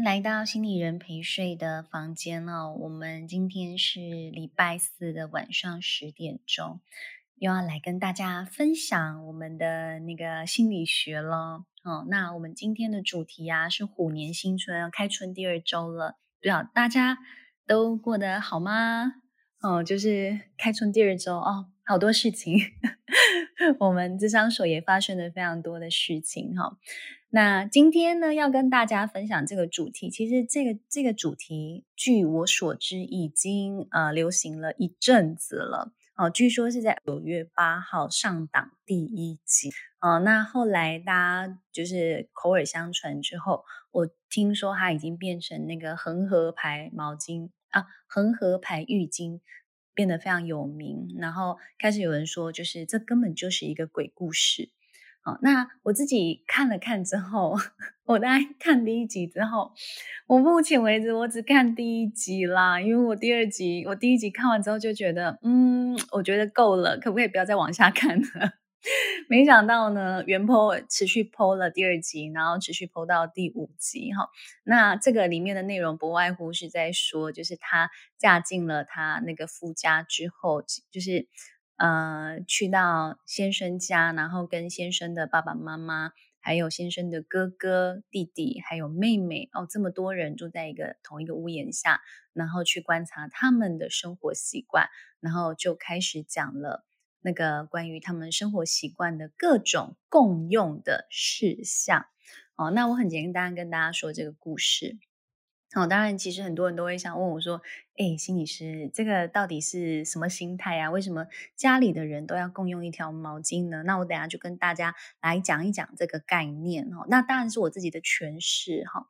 迎来到心理人陪睡的房间哦。我们今天是礼拜四的晚上十点钟，又要来跟大家分享我们的那个心理学了。哦，那我们今天的主题啊是虎年新春，开春第二周了，不知道大家都过得好吗？哦，就是开春第二周哦，好多事情，我们咨商所也发生了非常多的事情哈。那今天呢，要跟大家分享这个主题。其实这个这个主题，据我所知，已经呃流行了一阵子了。哦，据说是在九月八号上档第一集。哦，那后来大家就是口耳相传之后，我听说它已经变成那个恒河牌毛巾啊，恒河牌浴巾变得非常有名。然后开始有人说，就是这根本就是一个鬼故事。好，那我自己看了看之后，我大概 看第一集之后，我目前为止我只看第一集啦，因为我第二集，我第一集看完之后就觉得，嗯，我觉得够了，可不可以不要再往下看了？没想到呢，原 po 持续 po 了第二集，然后持续 po 到第五集哈。那这个里面的内容不外乎是在说，就是她嫁进了她那个夫家之后，就是。呃，去到先生家，然后跟先生的爸爸妈妈，还有先生的哥哥、弟弟，还有妹妹，哦，这么多人住在一个同一个屋檐下，然后去观察他们的生活习惯，然后就开始讲了那个关于他们生活习惯的各种共用的事项。哦，那我很简单跟大家说这个故事。好、当然，其实很多人都会想问我说：“诶，心理师，这个到底是什么心态啊？为什么家里的人都要共用一条毛巾呢？”那我等下就跟大家来讲一讲这个概念哦。那当然是我自己的诠释哈。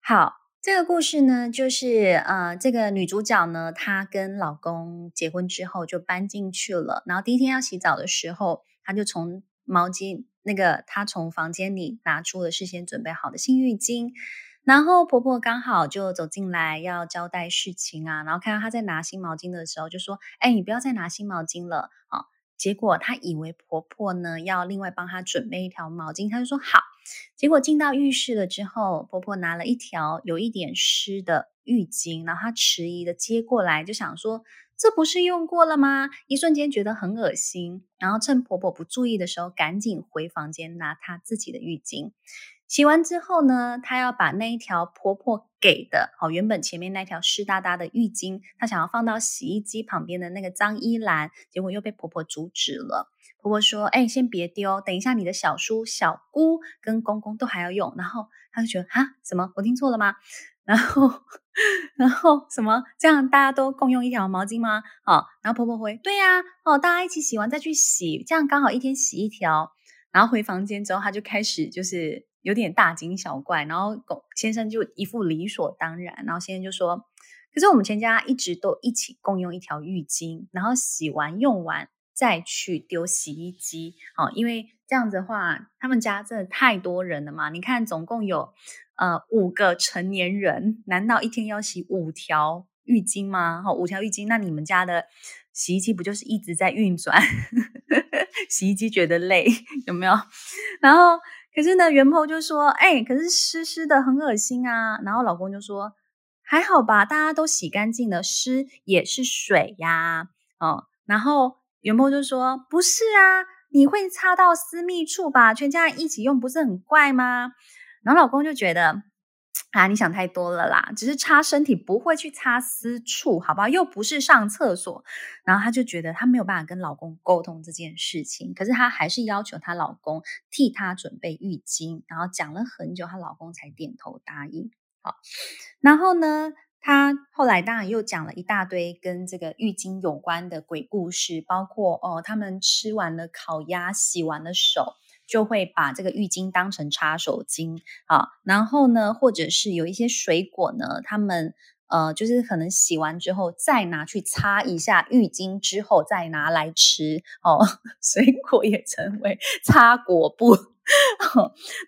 好，这个故事呢，就是呃，这个女主角呢，她跟老公结婚之后就搬进去了。然后第一天要洗澡的时候，她就从毛巾那个，她从房间里拿出了事先准备好的新浴巾。然后婆婆刚好就走进来要交代事情啊，然后看到她在拿新毛巾的时候，就说：“哎，你不要再拿新毛巾了啊！”结果她以为婆婆呢要另外帮她准备一条毛巾，她就说：“好。”结果进到浴室了之后，婆婆拿了一条有一点湿的浴巾，然后她迟疑的接过来，就想说：“这不是用过了吗？”一瞬间觉得很恶心，然后趁婆婆不注意的时候，赶紧回房间拿她自己的浴巾。洗完之后呢，她要把那一条婆婆给的，好，原本前面那条湿哒哒的浴巾，她想要放到洗衣机旁边的那个脏衣篮，结果又被婆婆阻止了。婆婆说：“哎，先别丢，等一下你的小叔、小姑跟公公都还要用。”然后她就觉得啊，什么？我听错了吗？然后，然后什么？这样大家都共用一条毛巾吗？好，然后婆婆回：“对呀，哦，大家一起洗完再去洗，这样刚好一天洗一条。”然后回房间之后，她就开始就是。有点大惊小怪，然后先生就一副理所当然，然后先生就说：“可是我们全家一直都一起共用一条浴巾，然后洗完用完再去丢洗衣机，哦，因为这样子的话，他们家真的太多人了嘛。你看，总共有呃五个成年人，难道一天要洗五条浴巾吗？好，五条浴巾，那你们家的洗衣机不就是一直在运转？洗衣机觉得累，有没有？然后。”可是呢，原 po 就说：“哎、可是湿湿的，很恶心啊。”然后老公就说：“还好吧，大家都洗干净了，湿也是水呀。”哦，然后原 po 就说：“不是啊，你会擦到私密处吧？全家人一起用，不是很怪吗？”然后老公就觉得。啊，你想太多了啦！只是擦身体不会去擦私处，好不好？又不是上厕所。然后她就觉得她没有办法跟老公沟通这件事情，可是她还是要求她老公替她准备浴巾，然后讲了很久，她老公才点头答应。好，然后呢，她后来当然又讲了一大堆跟这个浴巾有关的鬼故事，包括哦，他们吃完了烤鸭，洗完了手。就会把这个浴巾当成擦手巾啊，然后呢，或者是有一些水果呢，他们呃，就是可能洗完之后再拿去擦一下浴巾，之后再拿来吃哦，水果也成为 擦果布。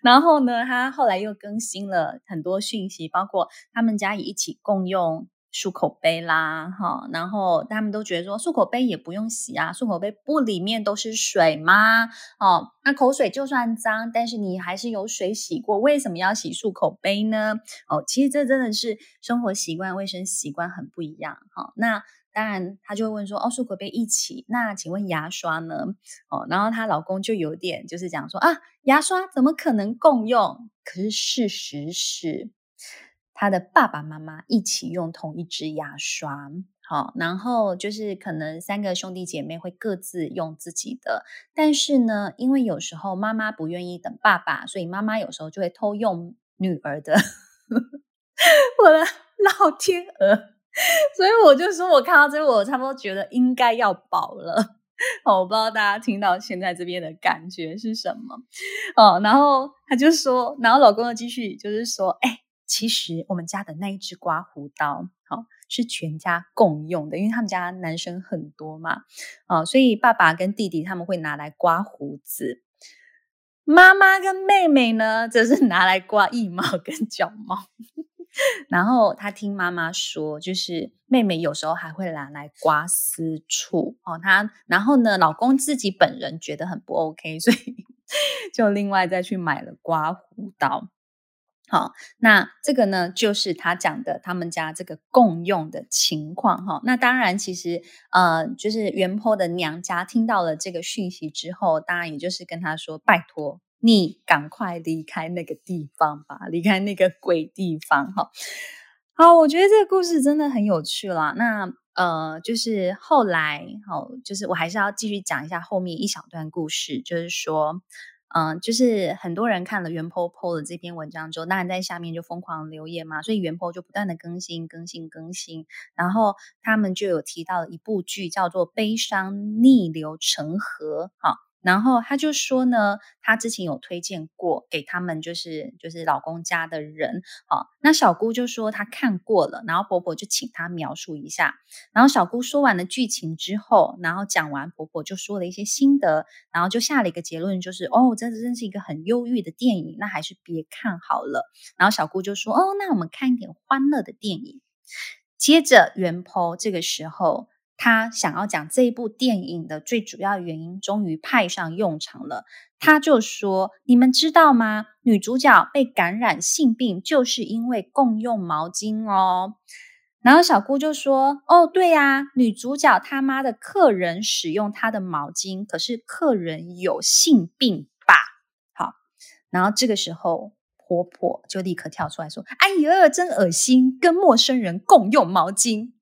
然后呢，他后来又更新了很多讯息，包括他们家也一起共用漱口杯啦，哈，然后他们都觉得说漱口杯也不用洗啊，漱口杯不里面都是水吗？哦，那口水就算脏，但是你还是有水洗过，为什么要洗漱口杯呢？哦，其实这真的是生活习惯、卫生习惯很不一样，哈。那当然，他就会问说，哦，漱口杯一起，那请问牙刷呢？哦，然后她老公就有点就是讲说啊，牙刷怎么可能共用？可是事实是。他的爸爸妈妈一起用同一支牙刷，好，然后就是可能三个兄弟姐妹会各自用自己的，但是呢，因为有时候妈妈不愿意等爸爸，所以妈妈有时候就会偷用女儿的。我的老天鹅，所以我就说，我看到这个，我差不多觉得应该要饱了。我不知道大家听到现在这边的感觉是什么哦。然后他就说，然后老公又继续就是说，哎。其实我们家的那一支刮胡刀，好，是全家共用的，因为他们家男生很多嘛，啊，所以爸爸跟弟弟他们会拿来刮胡子，妈妈跟妹妹呢，则是拿来刮腋毛跟脚毛。然后他听妈妈说，就是妹妹有时候还会拿来刮私处哦。他然后呢，老公自己本人觉得很不 OK，所以 就另外再去买了刮胡刀。好，那这个呢，就是他讲的他们家这个共用的情况哈。那当然，其实呃，就是原坡的娘家听到了这个讯息之后，当然也就是跟他说：“拜托你赶快离开那个地方吧，离开那个鬼地方。”哈，好，我觉得这个故事真的很有趣啦。那呃，就是后来，好，就是我还是要继续讲一下后面一小段故事，就是说。嗯，就是很多人看了元婆婆的这篇文章之后，当然在下面就疯狂留言嘛，所以袁泼就不断的更新、更新、更新，然后他们就有提到了一部剧叫做《悲伤逆流成河》哈。然后他就说呢，他之前有推荐过给他们，就是就是老公家的人，好，那小姑就说她看过了，然后婆婆就请她描述一下，然后小姑说完了剧情之后，然后讲完，婆婆就说了一些心得，然后就下了一个结论，就是哦，这真是一个很忧郁的电影，那还是别看好了。然后小姑就说，哦，那我们看一点欢乐的电影。接着原 PO 这个时候。他想要讲这一部电影的最主要原因，终于派上用场了。他就说：“你们知道吗？女主角被感染性病，就是因为共用毛巾哦。”然后小姑就说：“哦，对呀，女主角他妈的客人使用她的毛巾，可是客人有性病吧？”好，然后这个时候婆婆就立刻跳出来说：“哎呀，真恶心，跟陌生人共用毛巾。”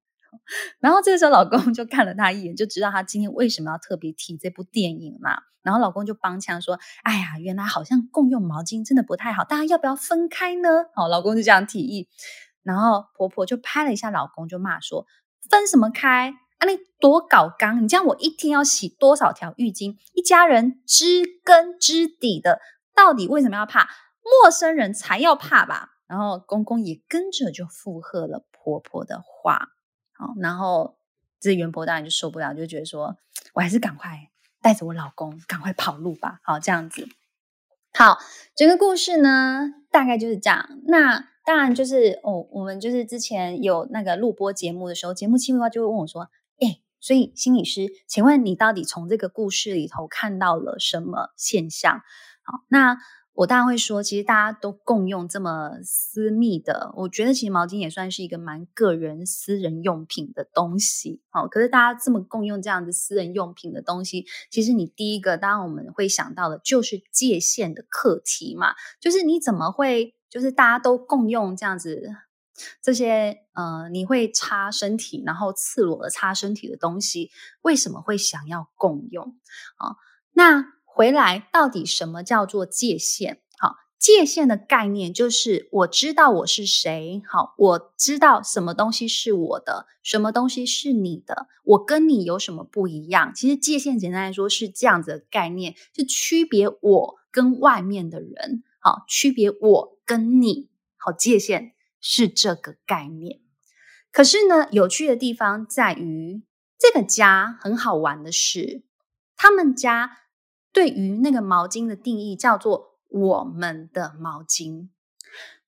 然后这个时候，老公就看了她一眼，就知道她今天为什么要特别提这部电影嘛。然后老公就帮腔说：“哎呀，原来好像共用毛巾真的不太好，大家要不要分开呢？”好，老公就这样提议。然后婆婆就拍了一下老公，就骂说：“分什么开？啊，你多搞刚！你这样我一天要洗多少条浴巾？一家人知根知底的，到底为什么要怕？陌生人才要怕吧？”然后公公也跟着就附和了婆婆的话。好，然后这原 PO 当然就受不了，就觉得说，我还是赶快带着我老公赶快跑路吧。好，这样子。好，整个故事呢，大概就是这样。那当然就是哦，我们就是之前有那个录播节目的时候，节目企划就会问我说，哎，所以心理师，请问你到底从这个故事里头看到了什么现象？好，那。我当然会说，其实大家都共用这么私密的，我觉得其实毛巾也算是一个蛮个人私人用品的东西。好，可是大家这么共用这样子私人用品的东西，其实你第一个当然我们会想到的就是界限的课题嘛，就是你怎么会就是大家都共用这样子这些呃，你会擦身体然后赤裸的擦身体的东西，为什么会想要共用？啊，那。回来，到底什么叫做界限？好，界限的概念就是我知道我是谁，好，我知道什么东西是我的，什么东西是你的，我跟你有什么不一样？其实界限简单来说是这样子的概念，是区别我跟外面的人，好，区别我跟你，好，界限是这个概念。可是呢，有趣的地方在于，这个家很好玩的是，他们家。对于那个毛巾的定义叫做“我们的毛巾”，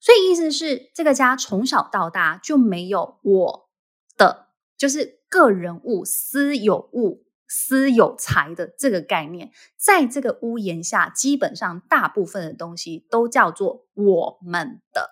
所以意思是这个家从小到大就没有我的，就是个人物、私有物、私有财的这个概念，在这个屋檐下，基本上大部分的东西都叫做我们的，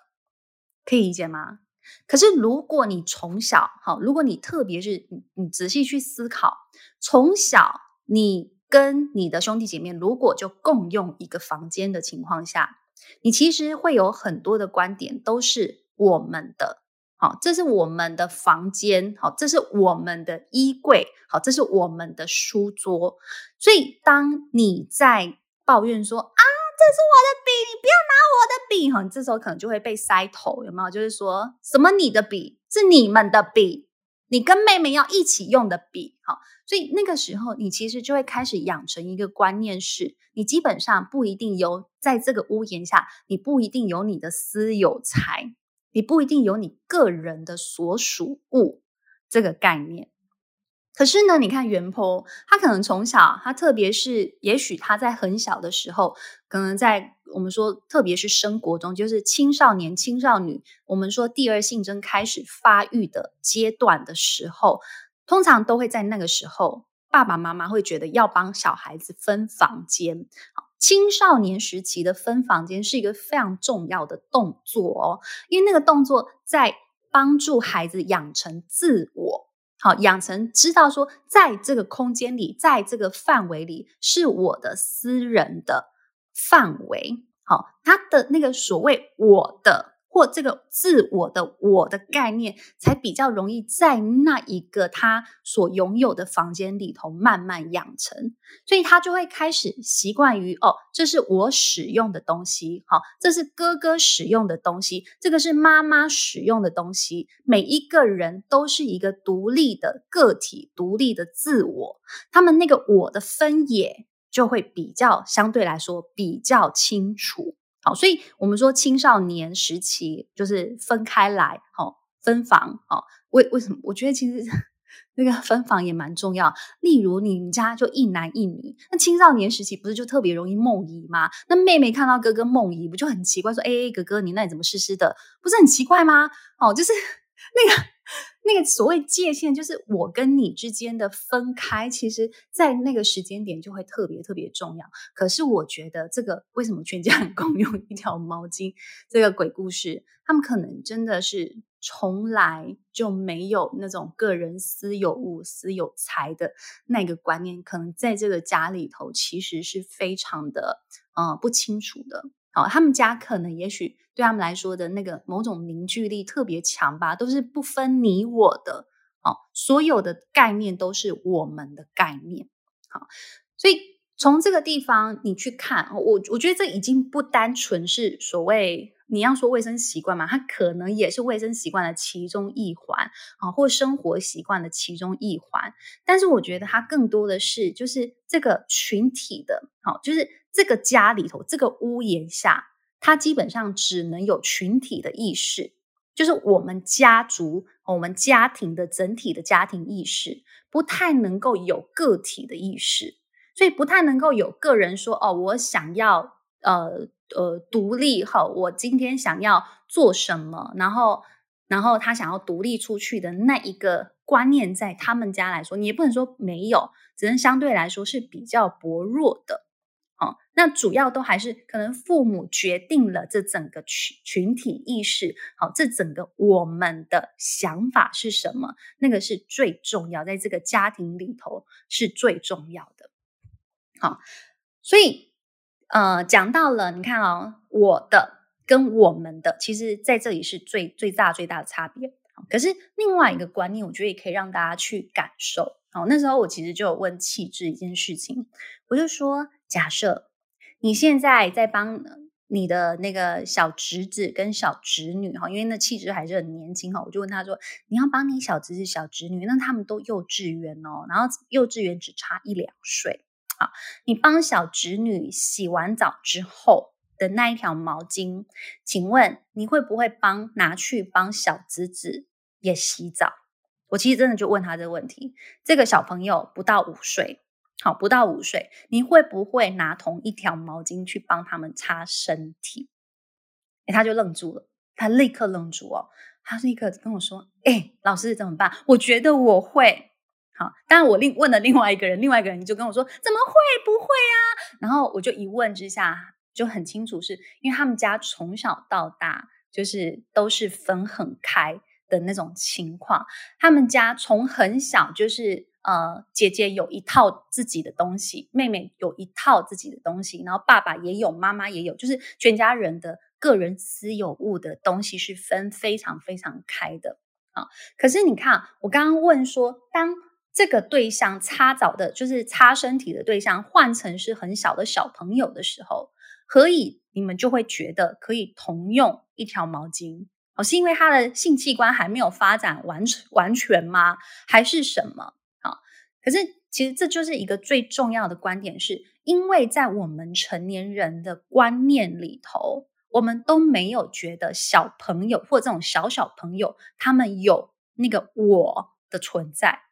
可以理解吗？可是如果你从小，好，如果你特别是你，你仔细去思考，从小你跟你的兄弟姐妹如果就共用一个房间的情况下，你其实会有很多的观点都是我们的。好，这是我们的房间，好，这是我们的衣柜，好，这是我们的书桌。所以，当你在抱怨说啊，这是我的笔，你不要拿我的笔，哈，你这时候可能就会被塞头，有没有？就是说什么你的笔是你们的笔，你跟妹妹要一起用的笔，好，所以那个时候你其实就会开始养成一个观念是，你基本上不一定有在这个屋檐下，你不一定有你的私有财。你不一定有你个人的所属物这个概念，可是呢，你看原 po，他可能从小，他特别是，也许他在很小的时候，可能在我们说，特别是生活中，就是青少年、青少女，我们说第二性征开始发育的阶段的时候，通常都会在那个时候，爸爸妈妈会觉得要帮小孩子分房间。青少年时期的分房间是一个非常重要的动作哦，因为那个动作在帮助孩子养成自我，好，养成知道说，在这个空间里，在这个范围里是我的私人的范围，好，他的那个所谓我的。或这个自我的我的概念，才比较容易在那一个他所拥有的房间里头慢慢养成，所以他就会开始习惯于哦，这是我使用的东西，好，这是哥哥使用的东西，这个是妈妈使用的东西。每一个人都是一个独立的个体，独立的自我，他们那个我的分野就会比较相对来说比较清楚。好，所以我们说青少年时期就是分开来，好，分房，好，为为什么？我觉得其实 那个分房也蛮重要。例如你们家就一男一女，那青少年时期不是就特别容易梦遗吗？那妹妹看到哥哥梦遗，不就很奇怪？说，哎，哥哥，你那里怎么湿湿的？不是很奇怪吗？哦，就是那个。那个所谓界限，就是我跟你之间的分开，其实，在那个时间点就会特别特别重要。可是，我觉得这个为什么全家人 共用一条毛巾？这个鬼故事，他们可能真的是从来就没有那种个人私有物、私有财的那个观念，可能在这个家里头其实是非常的呃不清楚的。好，他们家可能也许。对他们来说的那个某种凝聚力特别强吧，都是不分你我的，哦，所有的概念都是我们的概念，好，所以从这个地方你去看，我我觉得这已经不单纯是所谓你要说卫生习惯嘛，它可能也是卫生习惯的其中一环，啊，或生活习惯的其中一环，但是我觉得它更多的是就是这个群体的，好，就是这个家里头这个屋檐下。它基本上只能有群体的意识，就是我们家族、我们家庭的整体的家庭意识，不太能够有个体的意识，所以不太能够有个人说：“哦，我想要呃呃独立哈，我今天想要做什么，然后然后他想要独立出去的那一个观念，在他们家来说，你也不能说没有，只能相对来说是比较薄弱的。”哦，那主要都还是可能父母决定了这整个群群体意识，好，这整个我们的想法是什么？那个是最重要，在这个家庭里头是最重要的。好，所以呃，讲到了，你看哦，我的跟我们的，其实在这里是最最大最大的差别。可是另外一个观念，我觉得也可以让大家去感受。好，那时候我其实就有问气质一件事情，我就说。假设你现在在帮你的那个小侄子跟小侄女哈，因为那气质还是很年轻哈，我就问他说：“你要帮你小侄子、小侄女，那他们都幼稚园哦，然后幼稚园只差一两岁啊，你帮小侄女洗完澡之后的那一条毛巾，请问你会不会帮拿去帮小侄子也洗澡？”我其实真的就问他这个问题，这个小朋友不到五岁。好，不到五岁，你会不会拿同一条毛巾去帮他们擦身体？诶，他就愣住了，他立刻愣住哦。他立刻跟我说：“哎、老师怎么办？我觉得我会。”好，当然我另问了另外一个人，另外一个人就跟我说：“怎么会？不会啊！”然后我就一问之下就很清楚是，是因为他们家从小到大就是都是分很开的那种情况。他们家从很小就是呃，姐姐有一套自己的东西，妹妹有一套自己的东西，然后爸爸也有，妈妈也有，就是全家人的个人私有物的东西是分非常非常开的啊。可是你看，我刚刚问说，当这个对象擦澡的，就是擦身体的对象，换成是很小的小朋友的时候，何以你们就会觉得可以同用一条毛巾？哦，是因为他的性器官还没有发展完完全吗？还是什么？可是其实这就是一个最重要的观点是，是因为在我们成年人的观念里头，我们都没有觉得小朋友或这种小小朋友他们有那个我的存在。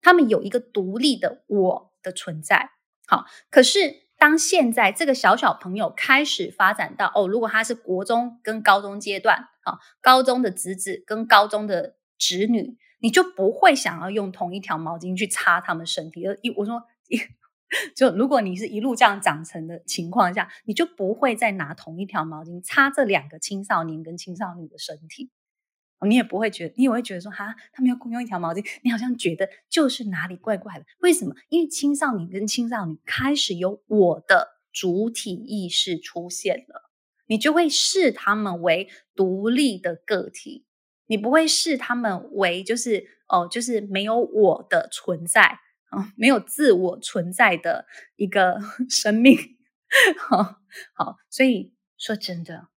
他们有一个独立的我的存在，好，可是当现在这个小小朋友开始发展到哦，如果他是国中跟高中阶段，啊，高中的侄子跟高中的侄女，你就不会想要用同一条毛巾去擦他们身体。而一我说一，就如果你是一路这样长成的情况下，你就不会再拿同一条毛巾擦这两个青少年跟青少女的身体。你也不会觉得，你也会觉得说，哈，他们要共用一条毛巾，你好像觉得就是哪里怪怪的。为什么？因为青少年跟青少女开始有我的主体意识出现了，你就会视他们为独立的个体，你不会视他们为就是哦，就是没有我的存在啊、没有自我存在的一个 生命。好，好，所以说真的。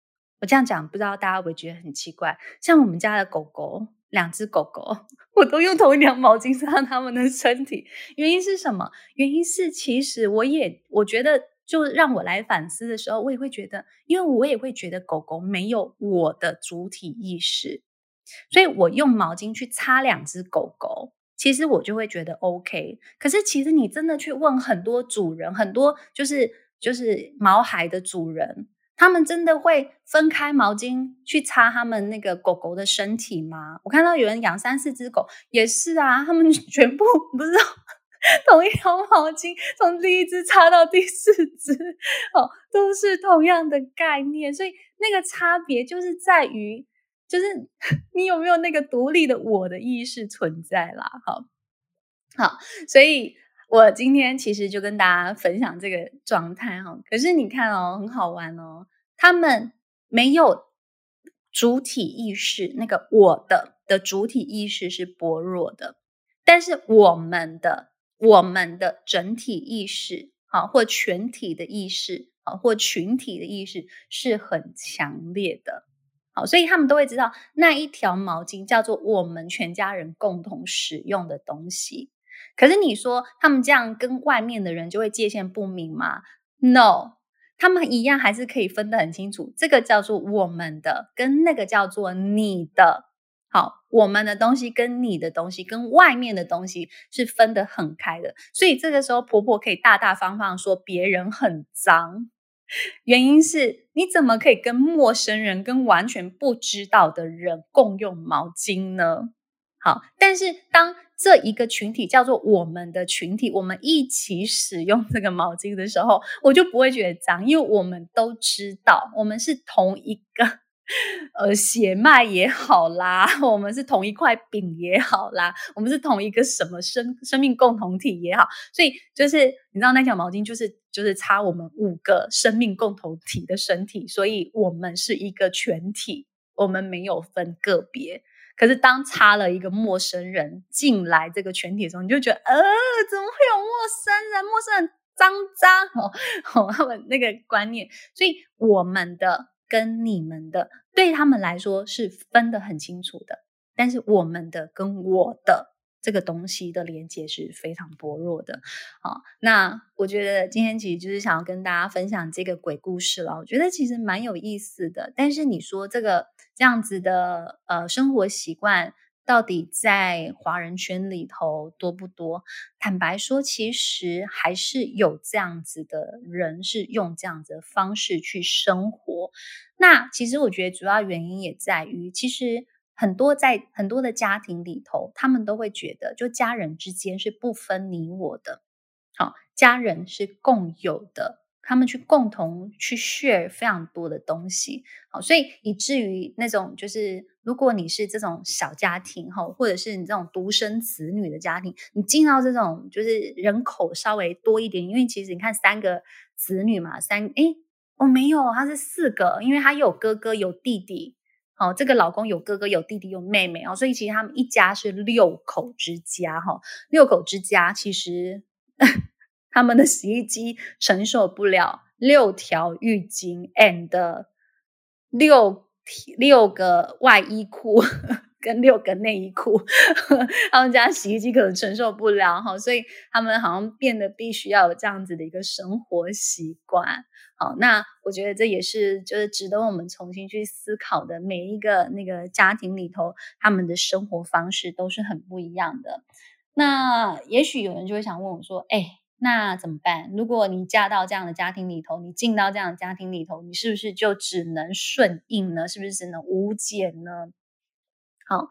我这样讲，不知道大家会不会觉得很奇怪？像我们家的狗狗，两只狗狗，我都用同一条毛巾擦它们的身体。原因是什么？原因是其实我也我觉得，就让我来反思的时候，我也会觉得，因为我也会觉得狗狗没有我的主体意识，所以我用毛巾去擦两只狗狗，其实我就会觉得 OK。可是其实你真的去问很多主人，很多就是就是毛孩的主人。他们真的会分开毛巾去擦他们那个狗狗的身体吗？我看到有人养三四只狗，也是啊，他们 全部不是同一条毛巾，从第一只擦到第四只，哦，都是同样的概念。所以那个差别就是在于，就是 你有没有那个独立的我的意识存在啦。好，好，所以我今天其实就跟大家分享这个状态哈。可是你看哦，很好玩哦。他们没有主体意识，那个我的的主体意识是薄弱的，但是我们的我们的整体意识，啊，或全体的意识，啊，或群体的意识是很强烈的，好，所以他们都会知道那一条毛巾叫做我们全家人共同使用的东西。可是你说他们这样跟外面的人就会界限不明吗？No。他们一样还是可以分得很清楚，这个叫做我们的，跟那个叫做你的。好，我们的东西跟你的东西跟外面的东西是分得很开的。所以这个时候，婆婆可以大大方方说别人很脏，原因是你怎么可以跟陌生人、跟完全不知道的人共用毛巾呢？好，但是当这一个群体叫做我们的群体，我们一起使用这个毛巾的时候，我就不会觉得脏，因为我们都知道，我们是同一个呃血脉也好啦，我们是同一块饼也好啦，我们是同一个什么生生命共同体也好，所以就是你知道那条毛巾就是就是差我们五个生命共同体的身体，所以我们是一个全体，我们没有分个别。可是，当插了一个陌生人进来这个群体的时候，你就觉得，呃，怎么会有陌生人？陌生人脏脏哦，哦，他们那个观念，所以我们的跟你们的，对他们来说是分得很清楚的。但是，我们的跟我的这个东西的连接是非常薄弱的。好，那我觉得今天其实就是想要跟大家分享这个鬼故事了。我觉得其实蛮有意思的。但是你说这个。这样子的呃生活习惯，到底在华人圈里头多不多？坦白说，其实还是有这样子的人是用这样子的方式去生活。那其实我觉得主要原因也在于，其实很多在很多的家庭里头，他们都会觉得，就家人之间是不分你我的，好，家人是共有的。他们去共同去 share 非常多的东西，好，所以以至于那种就是，如果你是这种小家庭哈，或者是你这种独生子女的家庭，你进到这种就是人口稍微多一点，因为其实你看三个子女嘛，三诶哦没有，他是四个，因为他有哥哥有弟弟，哦，这个老公有哥哥有弟弟有妹妹哦，所以其实他们一家是六口之家哈，六口之家其实。他们的洗衣机承受不了六条浴巾 and 六六个外衣裤跟六个内衣裤，他们家洗衣机可能承受不了哈，所以他们好像变得必须要有这样子的一个生活习惯。好，那我觉得这也是就是值得我们重新去思考的。每一个那个家庭里头，他们的生活方式都是很不一样的。那也许有人就会想问我说：“哎。”那怎么办？如果你嫁到这样的家庭里头，你进到这样的家庭里头，你是不是就只能顺应呢？是不是只能无解呢？好，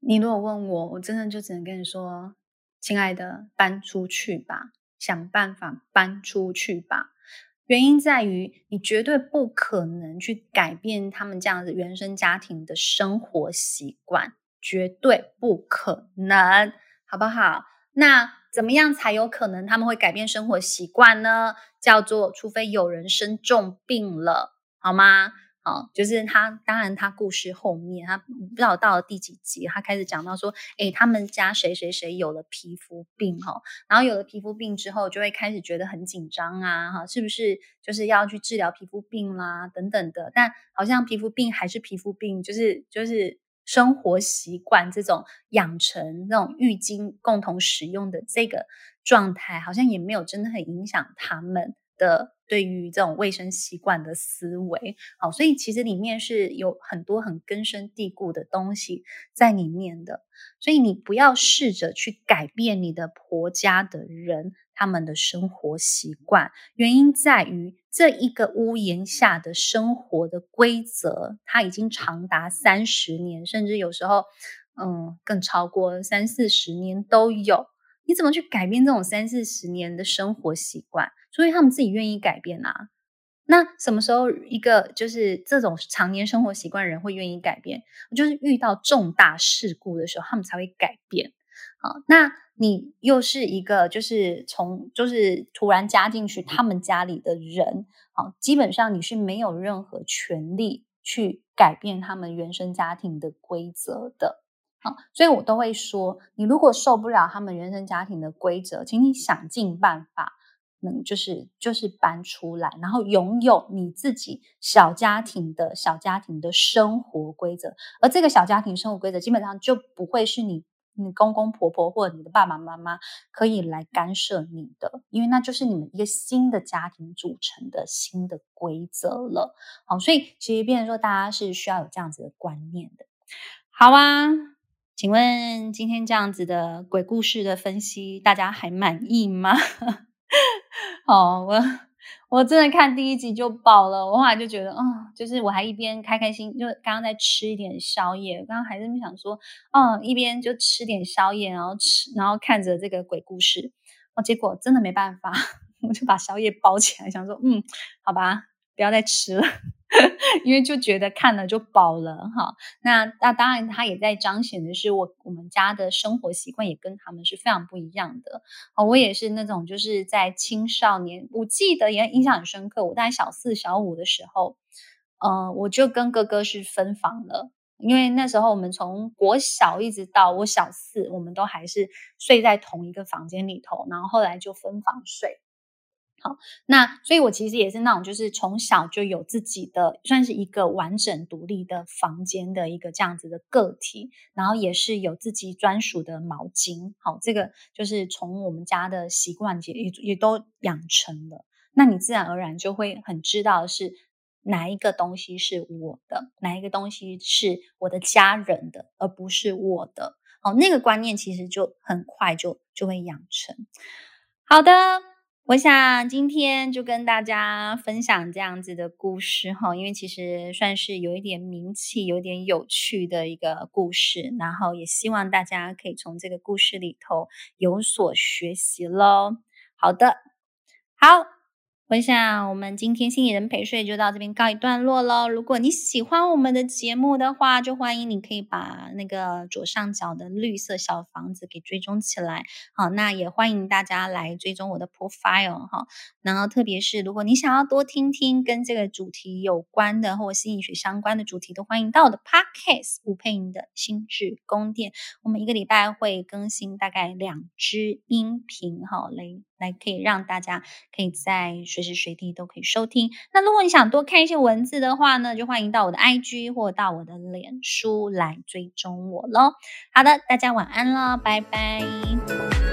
你如果问我，我真的就只能跟你说，亲爱的，搬出去吧，想办法搬出去吧。原因在于，你绝对不可能去改变他们这样子原生家庭的生活习惯，绝对不可能，好不好？那。怎么样才有可能他们会改变生活习惯呢？叫做除非有人生重病了，好吗？好，就是他，当然他故事后面他不知道到了第几集，他开始讲到说，诶，他们家谁谁谁有了皮肤病哈，然后有了皮肤病之后，就会开始觉得很紧张啊，哈，是不是就是要去治疗皮肤病啦，等等的？但好像皮肤病还是皮肤病，就是就是。生活习惯这种养成，那种浴巾共同使用的这个状态，好像也没有真的很影响他们的对于这种卫生习惯的思维。好，所以其实里面是有很多很根深蒂固的东西在里面的。所以你不要试着去改变你的婆家的人。他们的生活习惯，原因在于这一个屋檐下的生活的规则，它已经长达三十年，甚至有时候，嗯，更超过三四十年都有。你怎么去改变这种三四十年的生活习惯？所以他们自己愿意改变啊。那什么时候一个就是这种常年生活习惯的人会愿意改变？就是遇到重大事故的时候，他们才会改变。好，那。你又是一个，就是从就是突然加进去他们家里的人，好，基本上你是没有任何权利去改变他们原生家庭的规则的，好，所以我都会说，你如果受不了他们原生家庭的规则，请你想尽办法，能就是就是搬出来，然后拥有你自己小家庭的小家庭的生活规则，而这个小家庭生活规则基本上就不会是你。你公公婆婆或者你的爸爸妈妈可以来干涉你的，因为那就是你们一个新的家庭组成的新的规则了。好，所以其实变成说，大家是需要有这样子的观念的。好啊，请问今天这样子的鬼故事的分析，大家还满意吗？好，我。我真的看第一集就饱了，我后来就觉得，嗯，就是我还一边开开心，就刚刚在吃一点宵夜，刚刚还在想说，嗯，一边就吃点宵夜，然后吃，然后看着这个鬼故事，哦，结果真的没办法，我就把宵夜包起来，想说，嗯，好吧，不要再吃了。因为就觉得看了就饱了哈，那那当然，他也在彰显的是我我们家的生活习惯也跟他们是非常不一样的。哦，我也是那种就是在青少年，我记得也印象很深刻。我大概小四小五的时候，呃，我就跟哥哥是分房了，因为那时候我们从国小一直到我小四，我们都还是睡在同一个房间里头，然后后来就分房睡。好，那所以，我其实也是那种，就是从小就有自己的，算是一个完整独立的房间的一个这样子的个体，然后也是有自己专属的毛巾。好，这个就是从我们家的习惯也也也都养成了。那你自然而然就会很知道是哪一个东西是我的，哪一个东西是我的家人的，而不是我的。好，那个观念其实就很快就就会养成。好的。我想今天就跟大家分享这样子的故事哈，因为其实算是有一点名气、有点有趣的一个故事，然后也希望大家可以从这个故事里头有所学习喽。好的，好。我想，我们今天心理人陪睡就到这边告一段落喽。如果你喜欢我们的节目的话，就欢迎你可以把那个左上角的绿色小房子给追踪起来。好，那也欢迎大家来追踪我的 profile 哈。然后，特别是如果你想要多听听跟这个主题有关的或心理学相关的主题，都欢迎到我的 podcast 吴佩莹的心智宫殿。我们一个礼拜会更新大概两支音频哈，来。来，可以让大家可以在随时随地都可以收听。那如果你想多看一些文字的话呢，就欢迎到我的 IG 或到我的脸书来追踪我喽。好的，大家晚安了，拜拜。